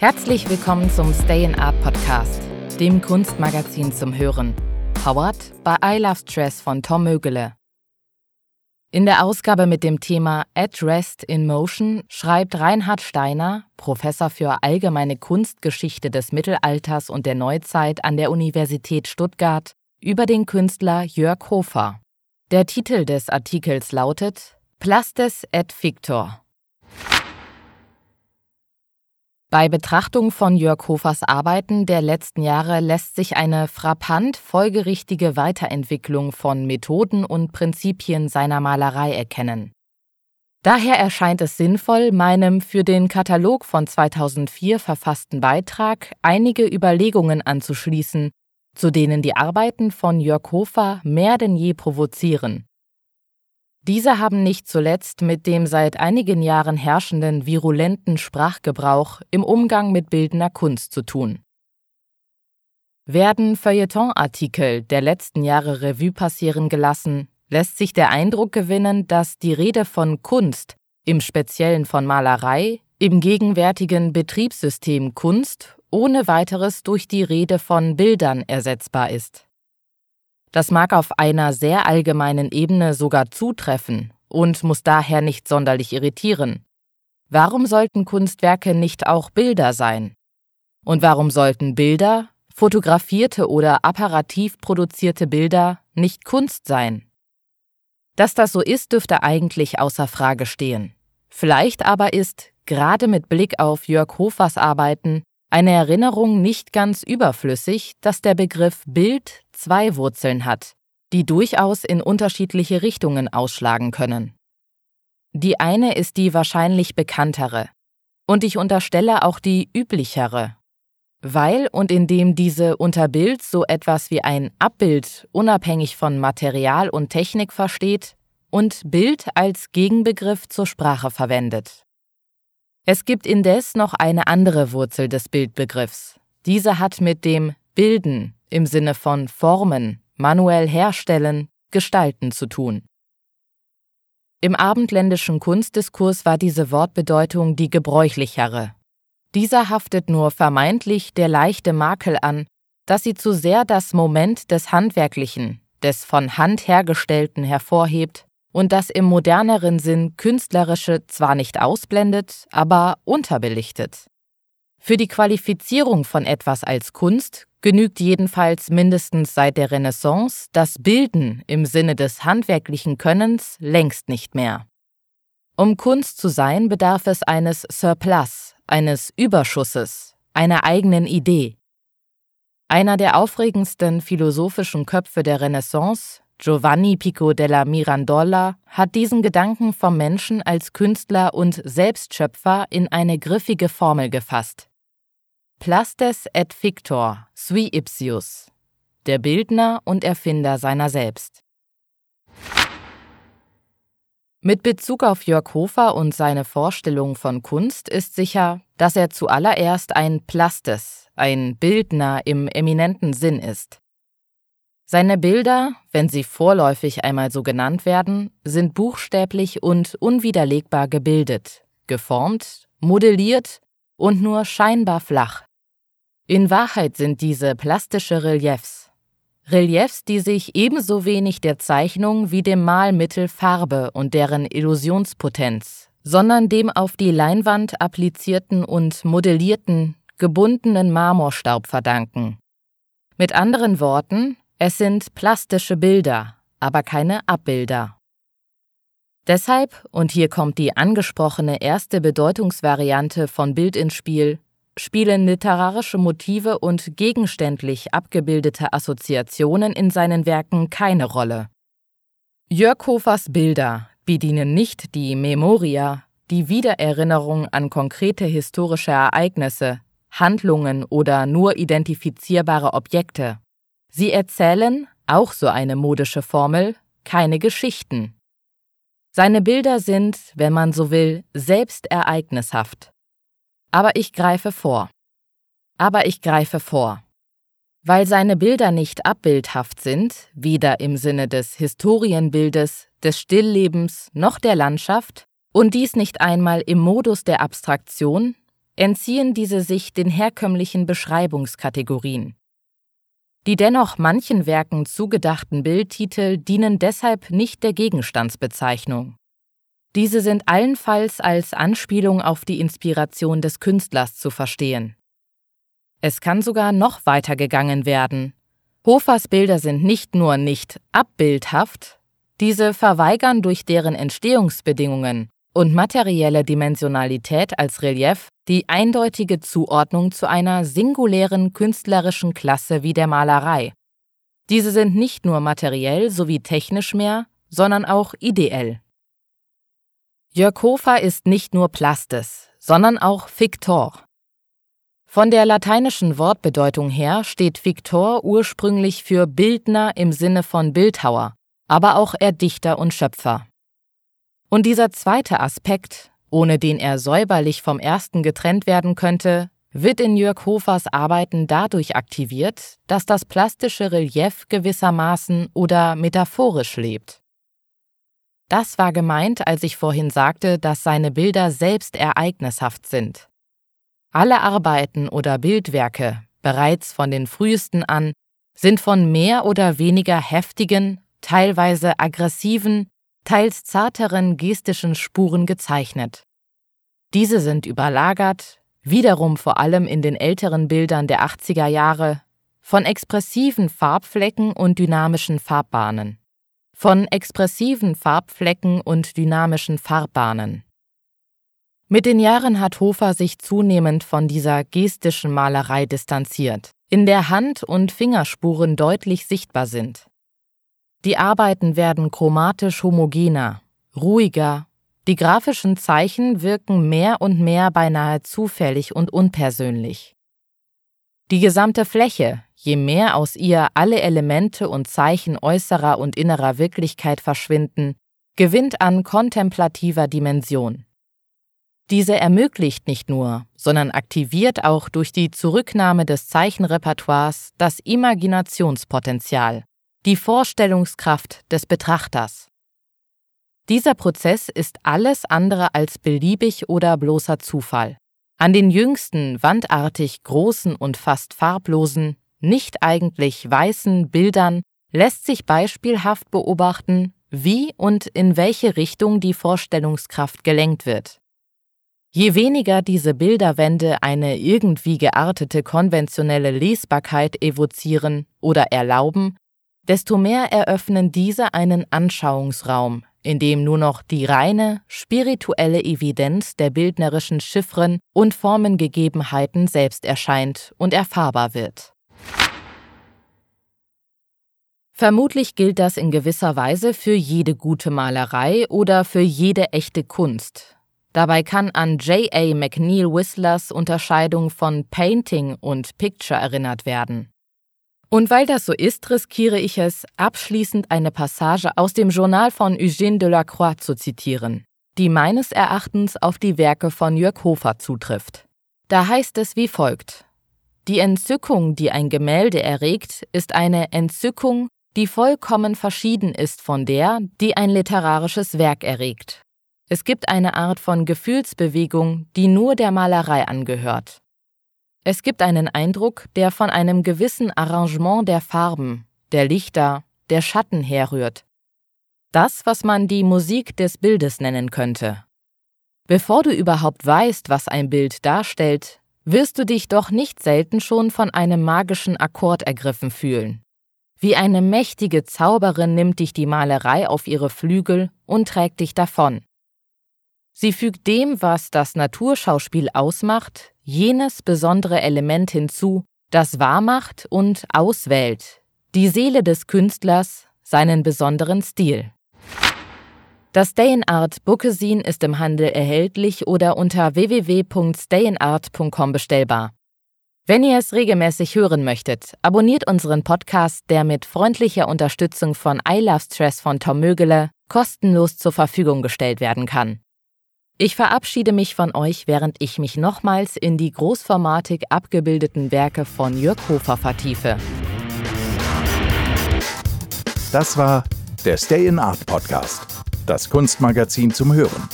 Herzlich willkommen zum Stay in Art Podcast, dem Kunstmagazin zum Hören. Powered bei I Love Stress von Tom Mögele. In der Ausgabe mit dem Thema At Rest in Motion schreibt Reinhard Steiner, Professor für allgemeine Kunstgeschichte des Mittelalters und der Neuzeit an der Universität Stuttgart, über den Künstler Jörg Hofer. Der Titel des Artikels lautet Plastes et Fictor. Bei Betrachtung von Jörg Hofers Arbeiten der letzten Jahre lässt sich eine frappant folgerichtige Weiterentwicklung von Methoden und Prinzipien seiner Malerei erkennen. Daher erscheint es sinnvoll, meinem für den Katalog von 2004 verfassten Beitrag einige Überlegungen anzuschließen, zu denen die Arbeiten von Jörg Hofer mehr denn je provozieren. Diese haben nicht zuletzt mit dem seit einigen Jahren herrschenden virulenten Sprachgebrauch im Umgang mit bildender Kunst zu tun. Werden Feuilleton-Artikel der letzten Jahre Revue passieren gelassen, lässt sich der Eindruck gewinnen, dass die Rede von Kunst, im Speziellen von Malerei, im gegenwärtigen Betriebssystem Kunst ohne weiteres durch die Rede von Bildern ersetzbar ist. Das mag auf einer sehr allgemeinen Ebene sogar zutreffen und muss daher nicht sonderlich irritieren. Warum sollten Kunstwerke nicht auch Bilder sein? Und warum sollten Bilder, fotografierte oder apparativ produzierte Bilder, nicht Kunst sein? Dass das so ist, dürfte eigentlich außer Frage stehen. Vielleicht aber ist, gerade mit Blick auf Jörg Hofers Arbeiten, eine Erinnerung nicht ganz überflüssig, dass der Begriff Bild zwei Wurzeln hat, die durchaus in unterschiedliche Richtungen ausschlagen können. Die eine ist die wahrscheinlich bekanntere, und ich unterstelle auch die üblichere, weil und indem diese unter Bild so etwas wie ein Abbild unabhängig von Material und Technik versteht und Bild als Gegenbegriff zur Sprache verwendet. Es gibt indes noch eine andere Wurzel des Bildbegriffs. Diese hat mit dem Bilden im Sinne von Formen, manuell herstellen, gestalten zu tun. Im abendländischen Kunstdiskurs war diese Wortbedeutung die gebräuchlichere. Dieser haftet nur vermeintlich der leichte Makel an, dass sie zu sehr das Moment des Handwerklichen, des von Hand hergestellten hervorhebt und das im moderneren Sinn künstlerische zwar nicht ausblendet, aber unterbelichtet. Für die Qualifizierung von etwas als Kunst genügt jedenfalls mindestens seit der Renaissance das Bilden im Sinne des handwerklichen Könnens längst nicht mehr. Um Kunst zu sein, bedarf es eines Surplus, eines Überschusses, einer eigenen Idee. Einer der aufregendsten philosophischen Köpfe der Renaissance, Giovanni Pico della Mirandola hat diesen Gedanken vom Menschen als Künstler und Selbstschöpfer in eine griffige Formel gefasst. Plastes et fictor, sui ipsius, der Bildner und Erfinder seiner selbst. Mit Bezug auf Jörg Hofer und seine Vorstellung von Kunst ist sicher, dass er zuallererst ein Plastes, ein Bildner im eminenten Sinn ist. Seine Bilder, wenn sie vorläufig einmal so genannt werden, sind buchstäblich und unwiderlegbar gebildet, geformt, modelliert und nur scheinbar flach. In Wahrheit sind diese plastische Reliefs. Reliefs, die sich ebenso wenig der Zeichnung wie dem Malmittel Farbe und deren Illusionspotenz, sondern dem auf die Leinwand applizierten und modellierten, gebundenen Marmorstaub verdanken. Mit anderen Worten, es sind plastische Bilder, aber keine Abbilder. Deshalb, und hier kommt die angesprochene erste Bedeutungsvariante von Bild ins Spiel, spielen literarische Motive und gegenständlich abgebildete Assoziationen in seinen Werken keine Rolle. Jörg Hofers Bilder bedienen nicht die Memoria, die Wiedererinnerung an konkrete historische Ereignisse, Handlungen oder nur identifizierbare Objekte. Sie erzählen, auch so eine modische Formel, keine Geschichten. Seine Bilder sind, wenn man so will, selbst ereignishaft. Aber ich greife vor. Aber ich greife vor. Weil seine Bilder nicht abbildhaft sind, weder im Sinne des Historienbildes, des Stilllebens noch der Landschaft, und dies nicht einmal im Modus der Abstraktion, entziehen diese sich den herkömmlichen Beschreibungskategorien. Die dennoch manchen Werken zugedachten Bildtitel dienen deshalb nicht der Gegenstandsbezeichnung. Diese sind allenfalls als Anspielung auf die Inspiration des Künstlers zu verstehen. Es kann sogar noch weiter gegangen werden. Hofers Bilder sind nicht nur nicht abbildhaft, diese verweigern durch deren Entstehungsbedingungen und materielle Dimensionalität als Relief die eindeutige Zuordnung zu einer singulären künstlerischen Klasse wie der Malerei. Diese sind nicht nur materiell sowie technisch mehr, sondern auch ideell. Jörg Hofer ist nicht nur Plastis, sondern auch Fictor. Von der lateinischen Wortbedeutung her steht Victor ursprünglich für Bildner im Sinne von Bildhauer, aber auch Erdichter und Schöpfer. Und dieser zweite Aspekt, ohne den er säuberlich vom ersten getrennt werden könnte, wird in Jörg Hofers Arbeiten dadurch aktiviert, dass das plastische Relief gewissermaßen oder metaphorisch lebt. Das war gemeint, als ich vorhin sagte, dass seine Bilder selbst ereignishaft sind. Alle Arbeiten oder Bildwerke, bereits von den frühesten an, sind von mehr oder weniger heftigen, teilweise aggressiven, teils zarteren gestischen Spuren gezeichnet. Diese sind überlagert, wiederum vor allem in den älteren Bildern der 80er Jahre, von expressiven Farbflecken und dynamischen Farbbahnen. Von expressiven Farbflecken und dynamischen Farbbahnen. Mit den Jahren hat Hofer sich zunehmend von dieser gestischen Malerei distanziert, in der Hand- und Fingerspuren deutlich sichtbar sind. Die Arbeiten werden chromatisch homogener, ruhiger, die grafischen Zeichen wirken mehr und mehr beinahe zufällig und unpersönlich. Die gesamte Fläche, je mehr aus ihr alle Elemente und Zeichen äußerer und innerer Wirklichkeit verschwinden, gewinnt an kontemplativer Dimension. Diese ermöglicht nicht nur, sondern aktiviert auch durch die Zurücknahme des Zeichenrepertoires das Imaginationspotenzial, die Vorstellungskraft des Betrachters. Dieser Prozess ist alles andere als beliebig oder bloßer Zufall. An den jüngsten, wandartig großen und fast farblosen, nicht eigentlich weißen Bildern lässt sich beispielhaft beobachten, wie und in welche Richtung die Vorstellungskraft gelenkt wird. Je weniger diese Bilderwände eine irgendwie geartete konventionelle Lesbarkeit evozieren oder erlauben, desto mehr eröffnen diese einen Anschauungsraum, in dem nur noch die reine, spirituelle Evidenz der bildnerischen Chiffren und Formengegebenheiten selbst erscheint und erfahrbar wird. Vermutlich gilt das in gewisser Weise für jede gute Malerei oder für jede echte Kunst, Dabei kann an J.A. McNeill Whistlers Unterscheidung von Painting und Picture erinnert werden. Und weil das so ist, riskiere ich es, abschließend eine Passage aus dem Journal von Eugène Delacroix zu zitieren, die meines Erachtens auf die Werke von Jörg Hofer zutrifft. Da heißt es wie folgt Die Entzückung, die ein Gemälde erregt, ist eine Entzückung, die vollkommen verschieden ist von der, die ein literarisches Werk erregt. Es gibt eine Art von Gefühlsbewegung, die nur der Malerei angehört. Es gibt einen Eindruck, der von einem gewissen Arrangement der Farben, der Lichter, der Schatten herrührt. Das, was man die Musik des Bildes nennen könnte. Bevor du überhaupt weißt, was ein Bild darstellt, wirst du dich doch nicht selten schon von einem magischen Akkord ergriffen fühlen. Wie eine mächtige Zauberin nimmt dich die Malerei auf ihre Flügel und trägt dich davon. Sie fügt dem, was das Naturschauspiel ausmacht, jenes besondere Element hinzu, das wahrmacht und auswählt, die Seele des Künstlers, seinen besonderen Stil. Das Stayinart Bookesin ist im Handel erhältlich oder unter www.stayinart.com bestellbar. Wenn ihr es regelmäßig hören möchtet, abonniert unseren Podcast, der mit freundlicher Unterstützung von I Love Stress von Tom Mögele kostenlos zur Verfügung gestellt werden kann. Ich verabschiede mich von euch, während ich mich nochmals in die großformatig abgebildeten Werke von Jörg Hofer vertiefe. Das war der Stay in Art Podcast, das Kunstmagazin zum Hören.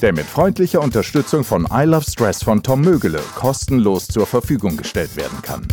der mit freundlicher Unterstützung von I Love Stress von Tom Mögele kostenlos zur Verfügung gestellt werden kann.